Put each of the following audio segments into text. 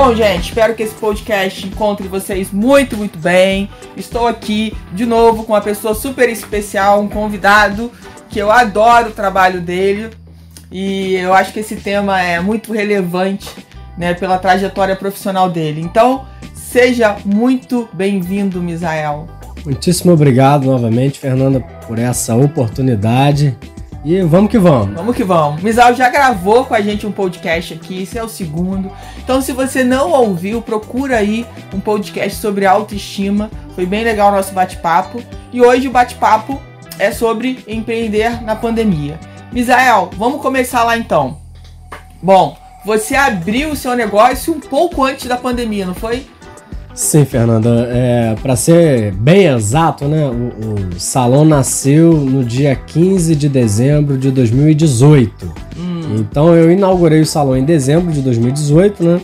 Bom, gente, espero que esse podcast encontre vocês muito, muito bem. Estou aqui de novo com uma pessoa super especial, um convidado que eu adoro o trabalho dele e eu acho que esse tema é muito relevante, né, pela trajetória profissional dele. Então, seja muito bem-vindo, Misael. Muitíssimo obrigado novamente, Fernanda, por essa oportunidade. E vamos que vamos. Vamos que vamos. Misael já gravou com a gente um podcast aqui, esse é o segundo. Então, se você não ouviu, procura aí um podcast sobre autoestima. Foi bem legal o nosso bate-papo. E hoje o bate-papo é sobre empreender na pandemia. Misael, vamos começar lá então. Bom, você abriu o seu negócio um pouco antes da pandemia, não foi? Sim, Fernanda. É, para ser bem exato, né, o, o, salão nasceu no dia 15 de dezembro de 2018. Hum. Então eu inaugurei o salão em dezembro de 2018, né?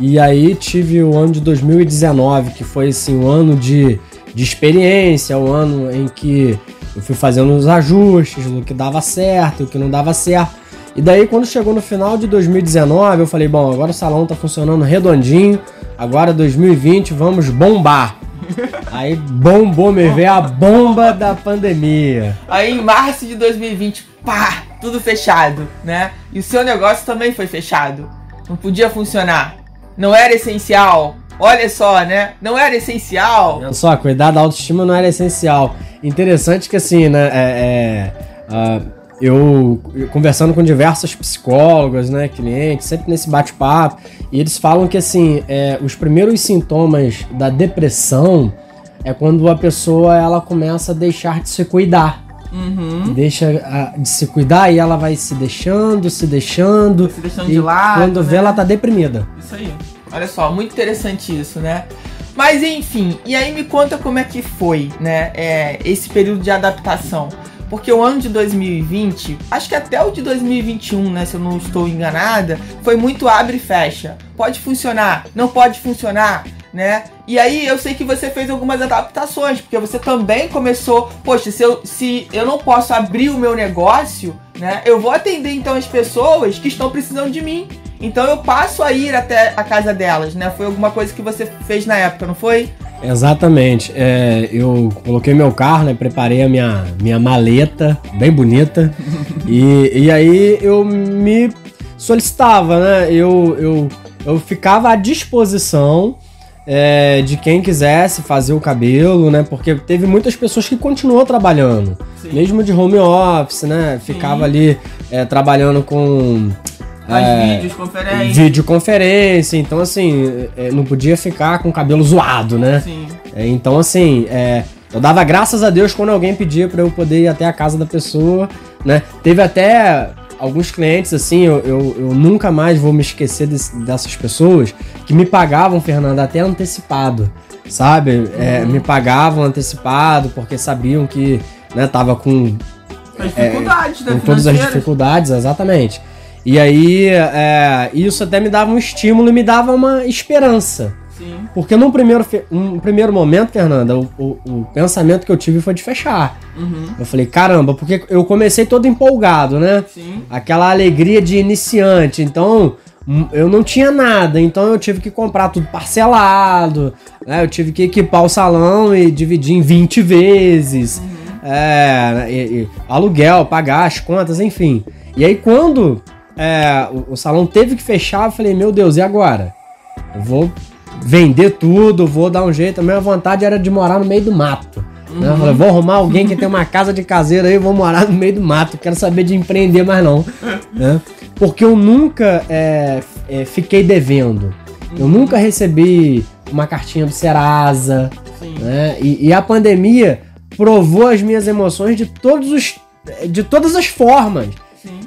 E aí tive o ano de 2019, que foi assim, um ano de, de experiência, o um ano em que eu fui fazendo os ajustes, o que dava certo, o que não dava certo. E daí, quando chegou no final de 2019, eu falei: bom, agora o salão tá funcionando redondinho, agora 2020 vamos bombar. Aí bombou, me veio a bomba da pandemia. Aí em março de 2020, pá, tudo fechado, né? E o seu negócio também foi fechado. Não podia funcionar. Não era essencial. Olha só, né? Não era essencial. Olha só, cuidar da autoestima não era essencial. Interessante que assim, né? É, é, uh, eu, conversando com diversos psicólogos, né, clientes, sempre nesse bate-papo, e eles falam que assim, é, os primeiros sintomas da depressão é quando a pessoa ela começa a deixar de se cuidar. Uhum. Deixa de se cuidar e ela vai se deixando, se deixando. Se deixando de lado. Quando né? vê, ela tá deprimida. Isso aí. Olha só, muito interessante isso, né? Mas enfim, e aí me conta como é que foi, né? É, esse período de adaptação. Porque o ano de 2020, acho que até o de 2021, né? Se eu não estou enganada, foi muito abre e fecha. Pode funcionar, não pode funcionar, né? E aí eu sei que você fez algumas adaptações, porque você também começou, poxa, se eu, se eu não posso abrir o meu negócio, né? Eu vou atender então as pessoas que estão precisando de mim. Então eu passo a ir até a casa delas, né? Foi alguma coisa que você fez na época, não foi? Exatamente. É, eu coloquei meu carro, né? Preparei a minha, minha maleta, bem bonita. e, e aí eu me solicitava, né? Eu, eu, eu ficava à disposição é, de quem quisesse fazer o cabelo, né? Porque teve muitas pessoas que continuou trabalhando. Sim. Mesmo de home office, né? Ficava Sim. ali é, trabalhando com as é, videoconferência. Videoconferência, então assim, é, não podia ficar com o cabelo zoado, né? Sim. É, então assim, é, eu dava graças a Deus quando alguém pedia para eu poder ir até a casa da pessoa, né? Teve até alguns clientes, assim, eu, eu, eu nunca mais vou me esquecer desse, dessas pessoas que me pagavam, Fernanda, até antecipado, sabe? É, uhum. me pagavam antecipado porque sabiam que né, tava com. As dificuldades, é, Com todas as dificuldades, exatamente. E aí, é, isso até me dava um estímulo e me dava uma esperança. Sim. Porque num primeiro, um primeiro momento, Fernanda, o, o, o, pensamento que eu tive foi de fechar. Uhum. Eu falei, caramba, porque eu comecei todo empolgado, né? Sim. Aquela alegria de iniciante. Então, eu não tinha nada, então eu tive que comprar tudo parcelado, né? Eu tive que equipar o salão e dividir em 20 vezes. Uhum. É, e, e, aluguel, pagar as contas, enfim. E aí quando é, o, o, salão teve que fechar, eu falei, meu Deus, e agora? Eu vou vender tudo, vou dar um jeito. A minha vontade era de morar no meio do mato. Uhum. Né? Eu falei, vou arrumar alguém que tem uma casa de caseiro aí, vou morar no meio do mato. Quero saber de empreender mais não. né? Porque eu nunca é, é, fiquei devendo. Eu uhum. nunca recebi uma cartinha do Serasa. Né? E, e a pandemia provou as minhas emoções de todos os de todas as formas.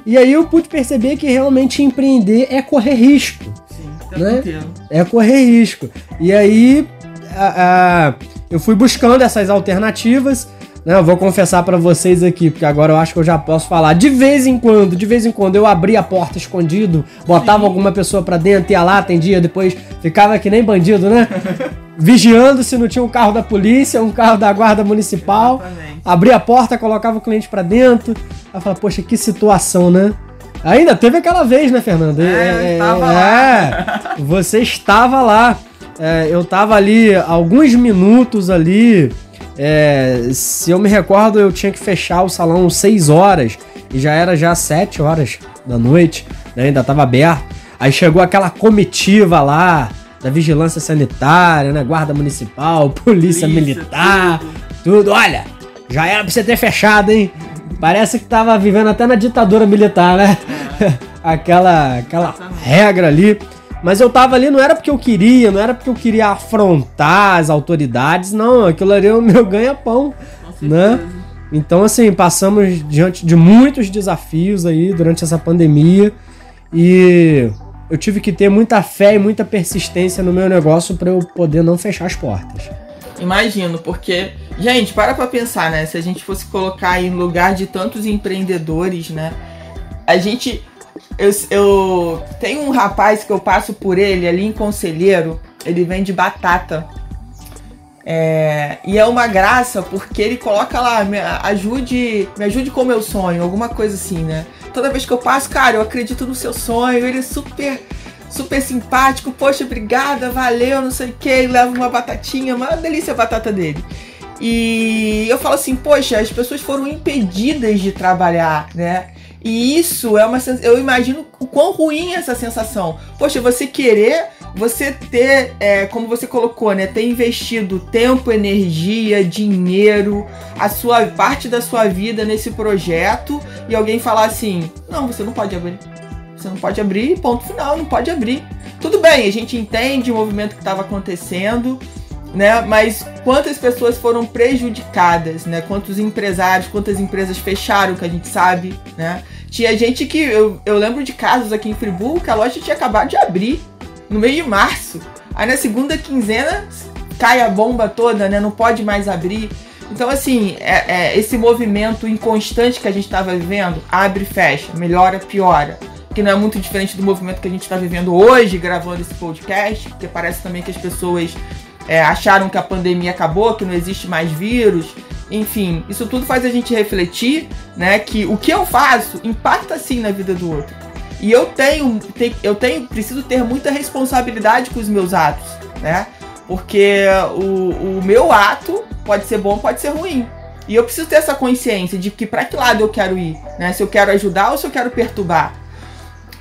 E aí eu pude perceber que realmente empreender é correr risco. Sim, tá né? É correr risco. E aí a, a, eu fui buscando essas alternativas. Né? Eu vou confessar para vocês aqui, porque agora eu acho que eu já posso falar. De vez em quando, de vez em quando eu abria a porta escondido, botava Sim. alguma pessoa para dentro, ia lá, atendia, depois ficava que nem bandido, né? Vigiando se não tinha um carro da polícia, um carro da guarda municipal. Exatamente. Abria a porta, colocava o cliente para dentro. Aí falava, poxa, que situação, né? Ainda teve aquela vez, né, Fernando? É, é, é você estava lá. É, eu estava ali alguns minutos ali. É, se eu me recordo, eu tinha que fechar o salão 6 horas e já era já 7 horas da noite, né, ainda estava aberto. Aí chegou aquela comitiva lá da vigilância sanitária, né, guarda municipal, polícia, polícia militar, tudo. tudo. Olha, já era pra você ter fechado, hein? Parece que tava vivendo até na ditadura militar, né? É. aquela aquela regra ali. Mas eu tava ali, não era porque eu queria, não era porque eu queria afrontar as autoridades, não. Aquilo ali é o meu ganha-pão, né? Então, assim, passamos diante de muitos desafios aí durante essa pandemia e eu tive que ter muita fé e muita persistência no meu negócio para eu poder não fechar as portas. Imagino, porque, gente, para pra pensar, né? Se a gente fosse colocar no lugar de tantos empreendedores, né? A gente. Eu, eu tenho um rapaz que eu passo por ele ali em Conselheiro, ele vende batata. É, e é uma graça porque ele coloca lá, me ajude, me ajude com o meu sonho, alguma coisa assim, né? Toda vez que eu passo, cara, eu acredito no seu sonho, ele é super super simpático, poxa, obrigada, valeu, não sei o que, leva uma batatinha, uma delícia a batata dele. E eu falo assim, poxa, as pessoas foram impedidas de trabalhar, né? E isso é uma eu imagino o quão ruim é essa sensação. Poxa, você querer, você ter, é, como você colocou, né, ter investido tempo, energia, dinheiro, a sua parte da sua vida nesse projeto e alguém falar assim, não, você não pode abrir. Você não pode abrir, ponto final, não pode abrir. Tudo bem, a gente entende o movimento que estava acontecendo, né? Mas quantas pessoas foram prejudicadas, né? Quantos empresários, quantas empresas fecharam, que a gente sabe, né? Tinha gente que. Eu, eu lembro de casos aqui em Friburgo que a loja tinha acabado de abrir no mês de março. Aí na segunda quinzena cai a bomba toda, né? Não pode mais abrir. Então, assim, é, é, esse movimento inconstante que a gente estava vivendo, abre e fecha, melhora, piora que não é muito diferente do movimento que a gente está vivendo hoje, gravando esse podcast, porque parece também que as pessoas é, acharam que a pandemia acabou, que não existe mais vírus. Enfim, isso tudo faz a gente refletir, né, que o que eu faço impacta sim na vida do outro. E eu tenho, eu tenho, preciso ter muita responsabilidade com os meus atos, né? Porque o, o meu ato pode ser bom, pode ser ruim. E eu preciso ter essa consciência de que para que lado eu quero ir, né? Se eu quero ajudar ou se eu quero perturbar.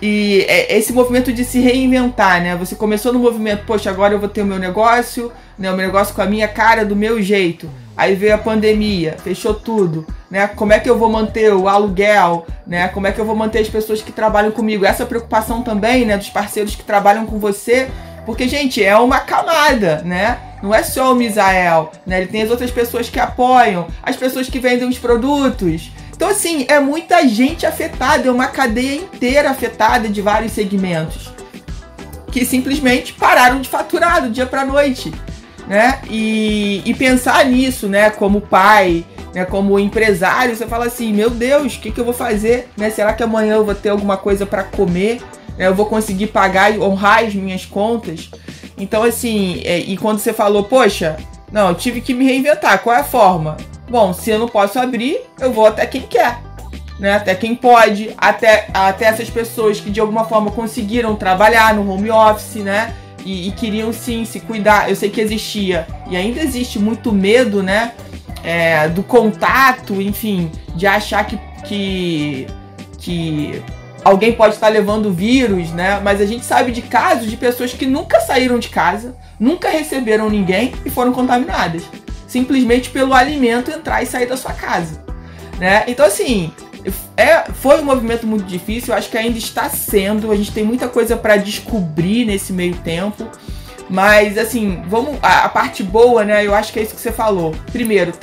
E é esse movimento de se reinventar, né? Você começou no movimento, poxa, agora eu vou ter o meu negócio, né? O meu negócio com a minha cara, do meu jeito. Aí veio a pandemia, fechou tudo, né? Como é que eu vou manter o aluguel, né? Como é que eu vou manter as pessoas que trabalham comigo? Essa preocupação também, né? Dos parceiros que trabalham com você. Porque, gente, é uma camada, né? Não é só o Misael, né? Ele tem as outras pessoas que apoiam, as pessoas que vendem os produtos, então, assim, é muita gente afetada, é uma cadeia inteira afetada de vários segmentos que simplesmente pararam de faturar do dia para noite, né? E, e pensar nisso, né, como pai, né, como empresário, você fala assim, meu Deus, o que, que eu vou fazer? Né? Será que amanhã eu vou ter alguma coisa para comer? Né? Eu vou conseguir pagar e honrar as minhas contas? Então, assim, é, e quando você falou, poxa, não, eu tive que me reinventar, qual é a forma? Bom, se eu não posso abrir, eu vou até quem quer. Né? Até quem pode, até, até essas pessoas que de alguma forma conseguiram trabalhar no home office, né? E, e queriam sim se cuidar. Eu sei que existia e ainda existe muito medo, né? É, do contato, enfim, de achar que, que, que alguém pode estar levando vírus, né? Mas a gente sabe de casos de pessoas que nunca saíram de casa, nunca receberam ninguém e foram contaminadas simplesmente pelo alimento entrar e sair da sua casa. Né? Então, assim, é, foi um movimento muito difícil, acho que ainda está sendo. A gente tem muita coisa para descobrir nesse meio tempo. Mas, assim, vamos. A, a, parte boa, né? Eu acho que é isso que você falou. Primeiro,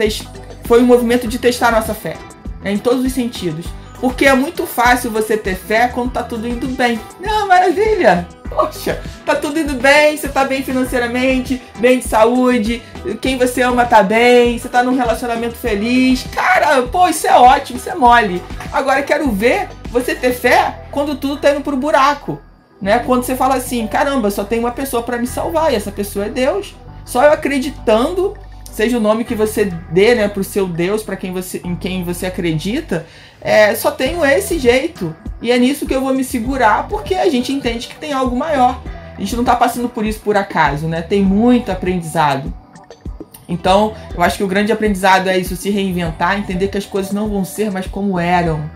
foi um movimento de testar nossa fé, né, em todos os sentidos. Porque é muito fácil você ter fé quando tá tudo indo bem. Não, maravilha! Poxa, tá tudo indo bem, você tá bem financeiramente, bem de saúde, quem você ama tá bem, você tá num relacionamento feliz. Cara, pô, isso é ótimo, isso é mole. Agora quero ver você ter fé quando tudo tá indo pro buraco. Né? Quando você fala assim, caramba, só tem uma pessoa para me salvar e essa pessoa é Deus. Só eu acreditando, seja o nome que você dê, né, pro seu Deus, para quem você, em quem você acredita, é, só tenho esse jeito. E é nisso que eu vou me segurar, porque a gente entende que tem algo maior. A gente não tá passando por isso por acaso, né? Tem muito aprendizado. Então, eu acho que o grande aprendizado é isso, se reinventar, entender que as coisas não vão ser mais como eram.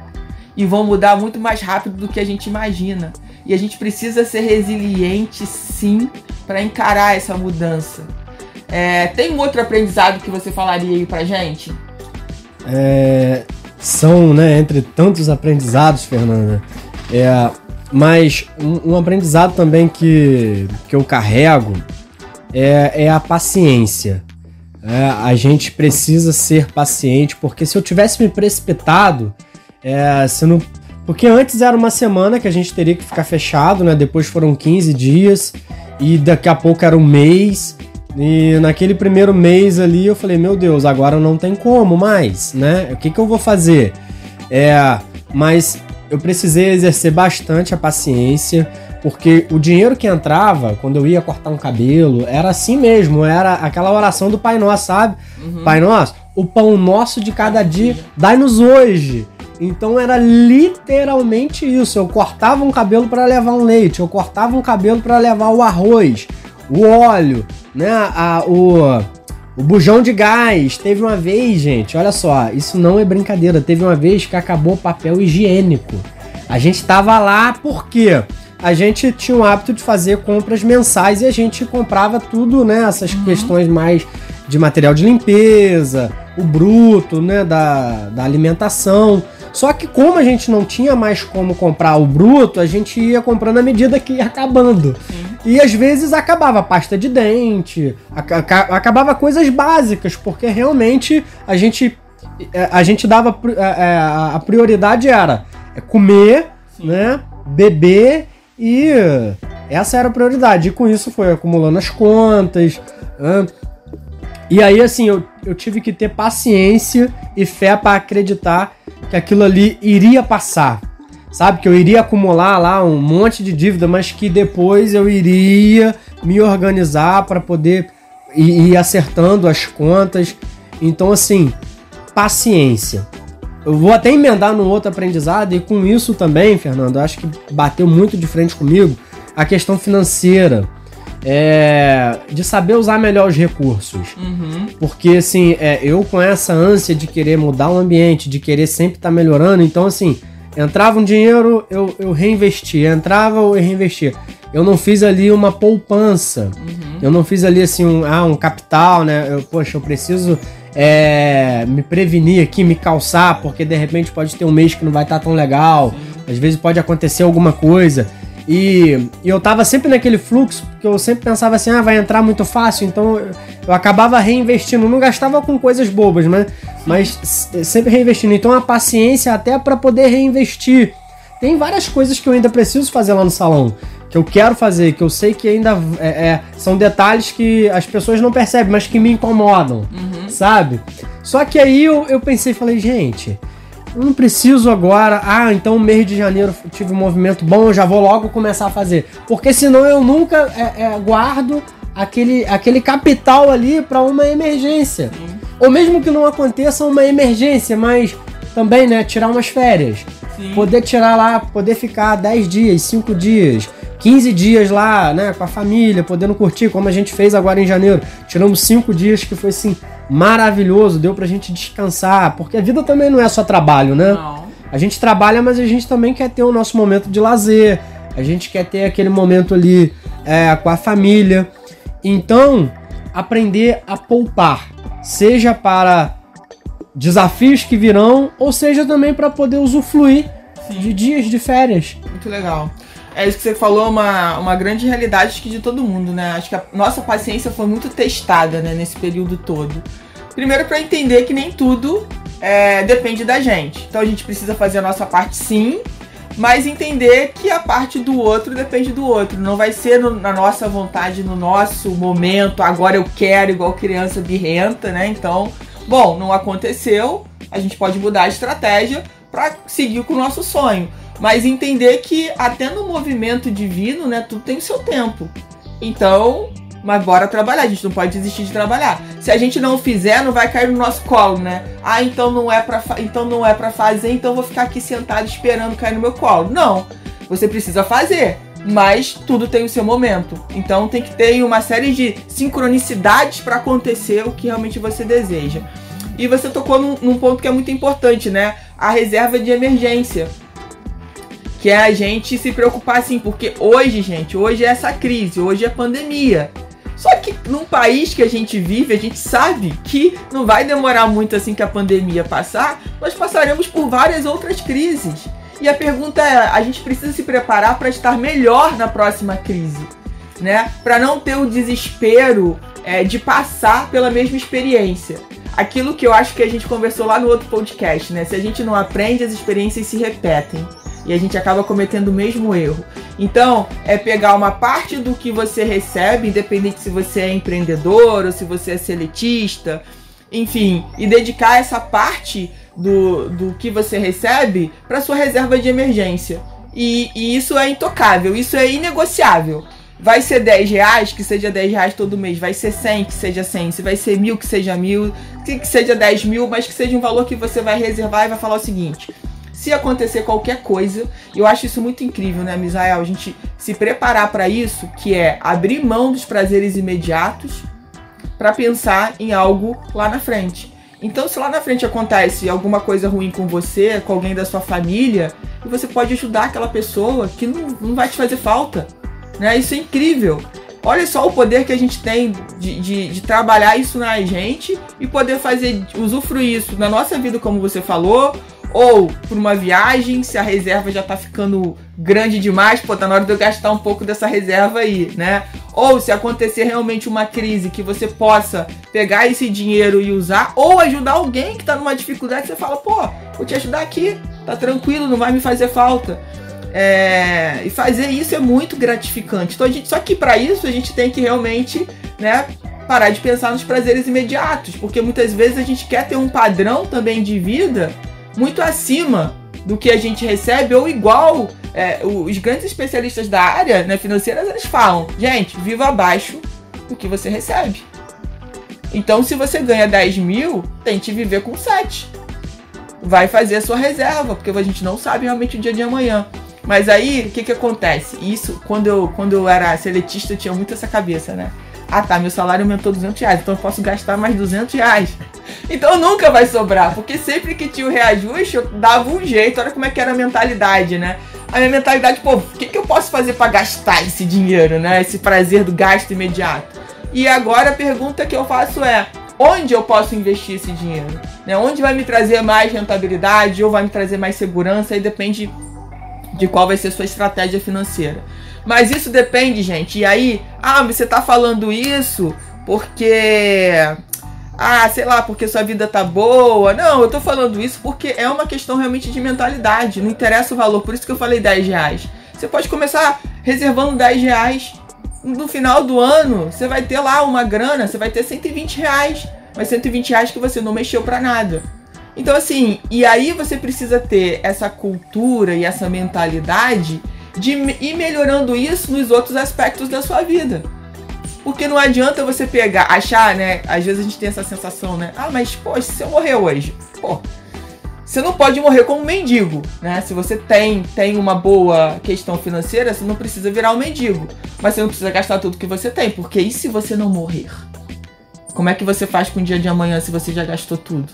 E vão mudar muito mais rápido do que a gente imagina. E a gente precisa ser resiliente, sim, para encarar essa mudança. É, tem um outro aprendizado que você falaria aí pra gente? É, são, né, entre tantos aprendizados, Fernanda. É, mas um, um aprendizado também que, que eu carrego é, é a paciência. É, a gente precisa ser paciente, porque se eu tivesse me precipitado, é, se não, porque antes era uma semana que a gente teria que ficar fechado, né? Depois foram 15 dias e daqui a pouco era um mês. E naquele primeiro mês ali eu falei, meu Deus, agora não tem como mais, né? O que, que eu vou fazer? É, mas eu precisei exercer bastante a paciência, porque o dinheiro que entrava quando eu ia cortar um cabelo era assim mesmo, era aquela oração do Pai Nosso, sabe? Uhum. Pai Nosso, o pão nosso de cada dia, dai-nos hoje. Então era literalmente isso. Eu cortava um cabelo para levar um leite, eu cortava um cabelo para levar o arroz, o óleo, né? A, o, o bujão de gás. Teve uma vez, gente, olha só, isso não é brincadeira. Teve uma vez que acabou o papel higiênico. A gente tava lá porque a gente tinha o hábito de fazer compras mensais e a gente comprava tudo, né? Essas uhum. questões mais de material de limpeza, o bruto, né? Da, da alimentação. Só que como a gente não tinha mais como comprar o bruto, a gente ia comprando à medida que ia acabando. Sim. E às vezes acabava pasta de dente, acabava coisas básicas, porque realmente a gente a gente dava é, é, a prioridade era comer, Sim. né, beber e essa era a prioridade. E com isso foi acumulando as contas. E aí, assim, eu, eu tive que ter paciência e fé para acreditar que aquilo ali iria passar. Sabe? Que eu iria acumular lá um monte de dívida, mas que depois eu iria me organizar para poder ir, ir acertando as contas. Então, assim, paciência. Eu vou até emendar no outro aprendizado, e com isso também, Fernando, acho que bateu muito de frente comigo a questão financeira é, de saber usar melhor os recursos. Uhum. Porque, assim, é, eu com essa ânsia de querer mudar o ambiente, de querer sempre estar tá melhorando, então, assim, entrava um dinheiro, eu, eu reinvestia, entrava, eu reinvestia. Eu não fiz ali uma poupança, uhum. eu não fiz ali, assim, um, ah, um capital, né? Eu, poxa, eu preciso é, me prevenir aqui, me calçar, porque de repente pode ter um mês que não vai estar tá tão legal, às vezes pode acontecer alguma coisa. E, e, eu tava sempre naquele fluxo, porque eu sempre pensava assim, ah, vai entrar muito fácil, então eu, eu acabava reinvestindo. Não gastava com coisas bobas, né? Mas sempre reinvestindo. Então a paciência até para poder reinvestir. Tem várias coisas que eu ainda preciso fazer lá no salão, que eu quero fazer, que eu sei que ainda é, é, são detalhes que as pessoas não percebem, mas que me incomodam, uhum. sabe? Só que aí eu, eu pensei, falei, gente, eu não preciso agora, ah, então mês de janeiro tive um movimento bom, eu já vou logo começar a fazer. Porque senão eu nunca é, é, guardo aquele, aquele capital ali para uma emergência. Sim. Ou mesmo que não aconteça uma emergência, mas também, né, tirar umas férias. Sim. Poder tirar lá, poder ficar 10 dias, 5 dias, 15 dias lá, né, com a família, podendo curtir, como a gente fez agora em janeiro. Tiramos 5 dias que foi assim maravilhoso, deu pra gente descansar, porque a vida também não é só trabalho, né? Não. A gente trabalha, mas a gente também quer ter o nosso momento de lazer, a gente quer ter aquele momento ali é, com a família. Então, aprender a poupar, seja para desafios que virão, ou seja também para poder usufruir Sim. de dias de férias. Muito legal. É isso que você falou, uma, uma grande realidade que de todo mundo, né? Acho que a nossa paciência foi muito testada né, nesse período todo. Primeiro para entender que nem tudo é, depende da gente. Então a gente precisa fazer a nossa parte sim, mas entender que a parte do outro depende do outro. Não vai ser no, na nossa vontade, no nosso momento, agora eu quero, igual criança birrenta, né? Então, bom, não aconteceu, a gente pode mudar a estratégia para seguir com o nosso sonho. Mas entender que até no movimento divino, né, tudo tem o seu tempo. Então, mas bora trabalhar, a gente não pode desistir de trabalhar. Se a gente não fizer, não vai cair no nosso colo, né? Ah, então não é para então não é para fazer, então vou ficar aqui sentado esperando cair no meu colo. Não. Você precisa fazer, mas tudo tem o seu momento. Então tem que ter uma série de sincronicidades para acontecer o que realmente você deseja. E você tocou num, num ponto que é muito importante, né? A reserva de emergência que é a gente se preocupar assim, porque hoje, gente, hoje é essa crise, hoje é pandemia. Só que num país que a gente vive, a gente sabe que não vai demorar muito assim que a pandemia passar, nós passaremos por várias outras crises. E a pergunta é: a gente precisa se preparar para estar melhor na próxima crise, né? Para não ter o desespero é, de passar pela mesma experiência. Aquilo que eu acho que a gente conversou lá no outro podcast, né? Se a gente não aprende, as experiências se repetem e a gente acaba cometendo o mesmo erro. Então, é pegar uma parte do que você recebe, independente se você é empreendedor ou se você é seletista, enfim, e dedicar essa parte do, do que você recebe para sua reserva de emergência. E, e, isso é intocável, isso é inegociável. Vai ser 10 reais, que seja 10 reais todo mês. Vai ser 100, que seja 100. Se vai ser mil, que seja mil. Que seja 10 mil, mas que seja um valor que você vai reservar e vai falar o seguinte: se acontecer qualquer coisa. Eu acho isso muito incrível, né, Misael? A gente se preparar para isso, que é abrir mão dos prazeres imediatos para pensar em algo lá na frente. Então, se lá na frente acontece alguma coisa ruim com você, com alguém da sua família, você pode ajudar aquela pessoa que não, não vai te fazer falta. Né? Isso é incrível. Olha só o poder que a gente tem de, de, de, trabalhar isso na gente e poder fazer, usufruir isso na nossa vida, como você falou, ou por uma viagem, se a reserva já tá ficando grande demais, pô, tá na hora de eu gastar um pouco dessa reserva aí, né? Ou se acontecer realmente uma crise que você possa pegar esse dinheiro e usar, ou ajudar alguém que tá numa dificuldade, você fala, pô, vou te ajudar aqui, tá tranquilo, não vai me fazer falta. É, e fazer isso é muito gratificante. Então, gente, só que para isso a gente tem que realmente, né, parar de pensar nos prazeres imediatos, porque muitas vezes a gente quer ter um padrão também de vida muito acima do que a gente recebe ou igual. É, os grandes especialistas da área né, financeira eles falam, gente, viva abaixo do que você recebe. Então, se você ganha 10 mil, tente viver com 7. Vai fazer a sua reserva, porque a gente não sabe realmente o dia de amanhã. Mas aí, o que, que acontece? Isso, quando eu, quando eu era seletista, eu tinha muito essa cabeça, né? Ah tá, meu salário aumentou 200 reais, então eu posso gastar mais 200 reais. Então nunca vai sobrar, porque sempre que tinha o reajuste, eu dava um jeito. Olha como é que era a mentalidade, né? A minha mentalidade, pô, o que, que eu posso fazer para gastar esse dinheiro, né? Esse prazer do gasto imediato. E agora a pergunta que eu faço é: onde eu posso investir esse dinheiro? Né? Onde vai me trazer mais rentabilidade ou vai me trazer mais segurança? Aí depende de qual vai ser a sua estratégia financeira. Mas isso depende, gente. E aí, ah, você tá falando isso porque ah, sei lá, porque sua vida tá boa. Não, eu tô falando isso porque é uma questão realmente de mentalidade. Não interessa o valor, por isso que eu falei 10 reais. Você pode começar reservando 10 reais. No final do ano, você vai ter lá uma grana, você vai ter 120 reais. Mas 120 reais que você não mexeu para nada. Então, assim, e aí você precisa ter essa cultura e essa mentalidade de ir melhorando isso nos outros aspectos da sua vida. Porque não adianta você pegar, achar, né? Às vezes a gente tem essa sensação, né? Ah, mas, pô, se eu morrer hoje, pô, você não pode morrer como um mendigo, né? Se você tem, tem uma boa questão financeira, você não precisa virar um mendigo. Mas você não precisa gastar tudo que você tem, porque e se você não morrer? Como é que você faz com o dia de amanhã se você já gastou tudo?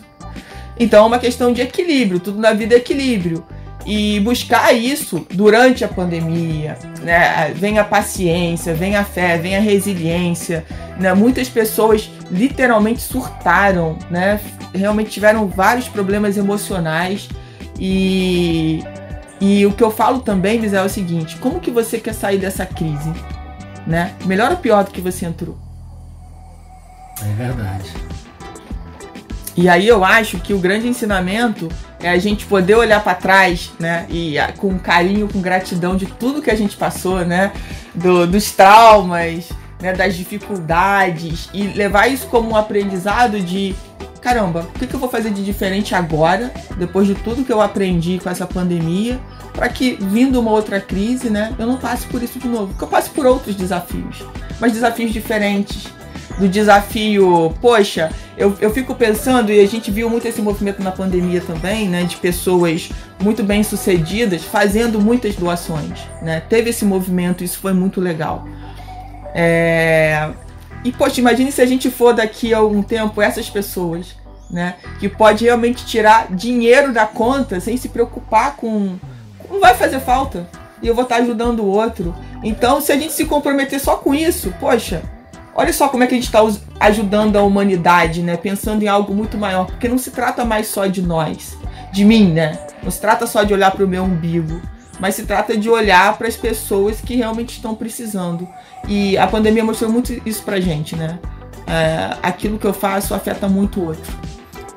Então é uma questão de equilíbrio, tudo na vida é equilíbrio e buscar isso durante a pandemia, né? Vem a paciência, vem a fé, vem a resiliência, né? Muitas pessoas literalmente surtaram, né? Realmente tiveram vários problemas emocionais e e o que eu falo também, Misael, é o seguinte: como que você quer sair dessa crise, né? Melhor ou pior do que você entrou? É verdade. E aí eu acho que o grande ensinamento é a gente poder olhar para trás, né? E ah, com carinho, com gratidão de tudo que a gente passou, né? Do, dos traumas, né? Das dificuldades e levar isso como um aprendizado de caramba, o que, que eu vou fazer de diferente agora, depois de tudo que eu aprendi com essa pandemia, para que vindo uma outra crise, né? Eu não passe por isso de novo, que eu passe por outros desafios, mas desafios diferentes do desafio, poxa, eu, eu fico pensando, e a gente viu muito esse movimento na pandemia também, né, de pessoas muito bem sucedidas fazendo muitas doações, né? Teve esse movimento, isso foi muito legal. É... E, poxa, imagine se a gente for daqui a algum tempo essas pessoas, né? Que pode realmente tirar dinheiro da conta sem se preocupar com. Não vai fazer falta. E eu vou estar ajudando o outro. Então, se a gente se comprometer só com isso, poxa, Olha só como é que a gente está ajudando a humanidade, né? Pensando em algo muito maior, porque não se trata mais só de nós, de mim, né? Não se trata só de olhar para o meu umbigo, mas se trata de olhar para as pessoas que realmente estão precisando. E a pandemia mostrou muito isso pra gente, né? É, aquilo que eu faço afeta muito o outro.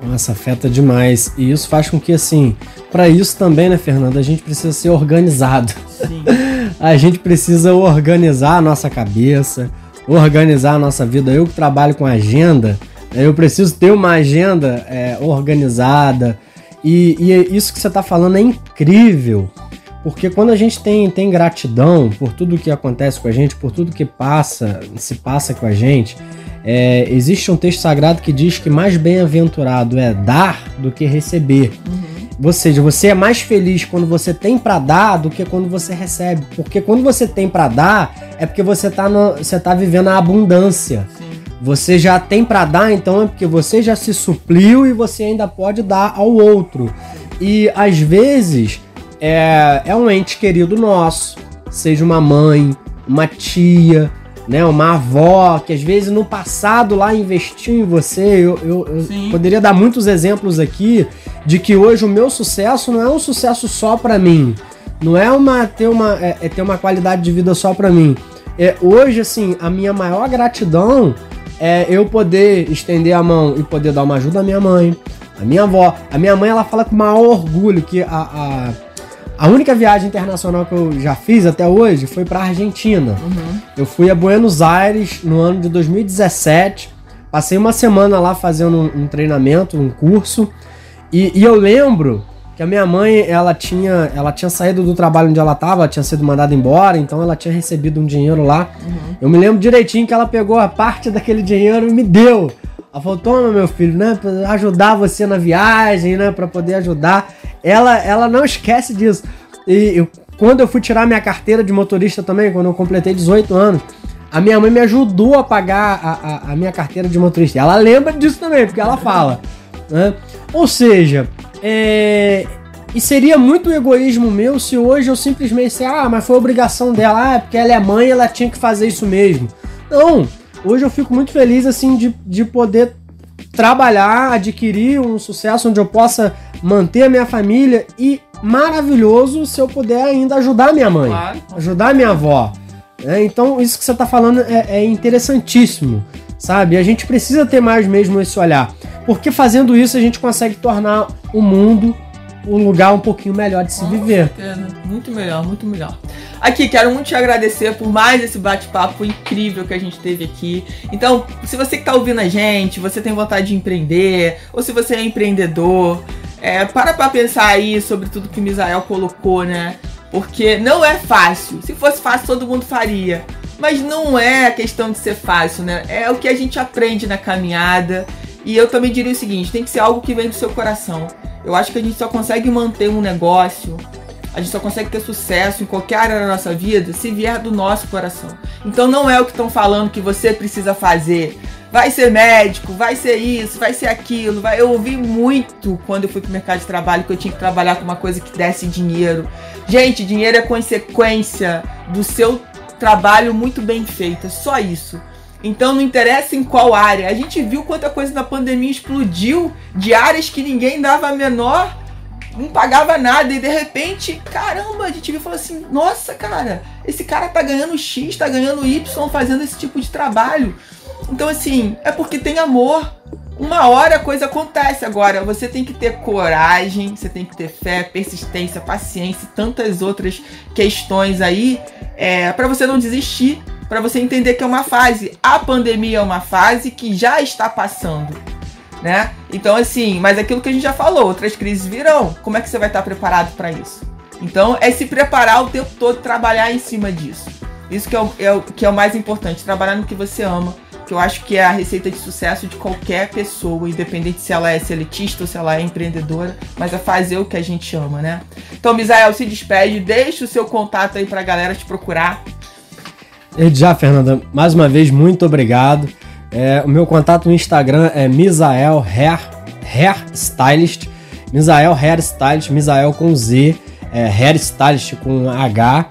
Nossa, afeta demais. E isso faz com que, assim, para isso também, né, Fernanda, a gente precisa ser organizado. Sim. a gente precisa organizar a nossa cabeça, organizar a nossa vida. Eu que trabalho com agenda, né, eu preciso ter uma agenda é, organizada. E, e, isso que você está falando é incrível, porque quando a gente tem, tem gratidão por tudo que acontece com a gente, por tudo que passa, se passa com a gente, é, existe um texto sagrado que diz que mais bem-aventurado é dar do que receber. Uhum. Ou seja, você é mais feliz quando você tem para dar do que quando você recebe. Porque quando você tem para dar, é porque você tá, no, você tá vivendo a abundância. Sim. Você já tem para dar, então é porque você já se supriu e você ainda pode dar ao outro. E às vezes é, é um ente querido nosso, seja uma mãe, uma tia, né, uma avó que às vezes no passado lá investiu em você. Eu, eu, eu poderia dar muitos exemplos aqui de que hoje o meu sucesso não é um sucesso só para mim, não é uma ter uma é, é ter uma qualidade de vida só para mim. É, hoje assim a minha maior gratidão é eu poder estender a mão e poder dar uma ajuda à minha mãe, à minha avó. A minha mãe ela fala com maior orgulho que a, a a única viagem internacional que eu já fiz até hoje foi para Argentina. Uhum. Eu fui a Buenos Aires no ano de 2017. Passei uma semana lá fazendo um, um treinamento, um curso. E, e, eu lembro que a minha mãe, ela tinha, ela tinha saído do trabalho onde ela estava, tinha sido mandada embora, então ela tinha recebido um dinheiro lá. Uhum. Eu me lembro direitinho que ela pegou a parte daquele dinheiro e me deu. Ela falou: "Toma, meu filho, né, para ajudar você na viagem, né, para poder ajudar" ela, ela não esquece disso. E eu, quando eu fui tirar minha carteira de motorista também, quando eu completei 18 anos, a minha mãe me ajudou a pagar a, a, a minha carteira de motorista. Ela lembra disso também, porque ela fala. Né? Ou seja, é, e seria muito egoísmo meu se hoje eu simplesmente sei, ah, mas foi obrigação dela, ah, é porque ela é mãe ela tinha que fazer isso mesmo. Não, hoje eu fico muito feliz assim de, de poder trabalhar, adquirir um sucesso onde eu possa manter a minha família e maravilhoso se eu puder ainda ajudar a minha mãe, claro. ajudar a minha avó. É, então, isso que você está falando é, é, interessantíssimo, sabe? A gente precisa ter mais mesmo esse olhar, porque fazendo isso a gente consegue tornar o mundo um lugar um pouquinho melhor de se viver. Certeza. Muito melhor, muito melhor. Aqui, quero muito te agradecer por mais esse bate-papo incrível que a gente teve aqui. Então, se você que está ouvindo a gente, você tem vontade de empreender, ou se você é empreendedor, é, para pra pensar aí sobre tudo que o Misael colocou, né? Porque não é fácil. Se fosse fácil, todo mundo faria. Mas não é a questão de ser fácil, né? É o que a gente aprende na caminhada. E eu também diria o seguinte: tem que ser algo que vem do seu coração. Eu acho que a gente só consegue manter um negócio, a gente só consegue ter sucesso em qualquer área da nossa vida se vier do nosso coração. Então não é o que estão falando que você precisa fazer. Vai ser médico, vai ser isso, vai ser aquilo. Vai... Eu ouvi muito quando eu fui pro mercado de trabalho que eu tinha que trabalhar com uma coisa que desse dinheiro. Gente, dinheiro é consequência do seu trabalho muito bem feito. É só isso. Então não interessa em qual área. A gente viu quanta coisa na pandemia explodiu de áreas que ninguém dava a menor, não pagava nada e de repente, caramba, a gente viu e falou assim: "Nossa, cara, esse cara tá ganhando X, tá ganhando Y fazendo esse tipo de trabalho". Então assim, é porque tem amor. uma hora a coisa acontece. Agora, você tem que ter coragem, você tem que ter fé, persistência, paciência e tantas outras questões aí é, para você não desistir, para você entender que é uma fase. A pandemia é uma fase que já está passando. Né? Então, assim, mas aquilo que a gente já falou, outras crises virão. Como é que você vai estar preparado para isso? Então, é se preparar o tempo todo, trabalhar em cima disso. Isso que é o, é o, que é o mais importante, trabalhar no que você ama, que eu acho que é a receita de sucesso de qualquer pessoa, independente se ela é seletista ou se ela é empreendedora, mas é fazer o que a gente ama, né? Então, Misael, se despede, deixa o seu contato aí pra galera te procurar. Já, Fernanda, mais uma vez, muito obrigado. É, o meu contato no Instagram é Misael Hair, Hair Stylist. Misael Hair Stylist, Misael com Z, é, Hair Stylist com H.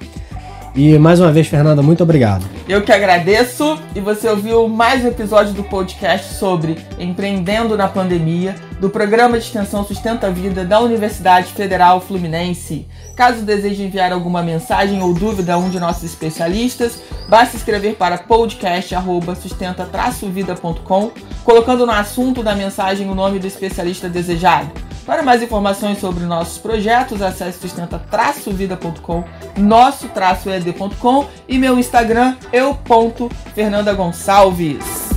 E mais uma vez, Fernanda, muito obrigado. Eu que agradeço. E você ouviu mais um episódio do podcast sobre empreendendo na pandemia, do programa de extensão Sustenta a Vida da Universidade Federal Fluminense. Caso deseje enviar alguma mensagem ou dúvida a um de nossos especialistas, basta escrever para podcast@sustenta-vida.com, colocando no assunto da mensagem o nome do especialista desejado. Para mais informações sobre nossos projetos, acesse sustenta-vida.com, nosso-ed.com e meu Instagram, eu.fernandagonçalves.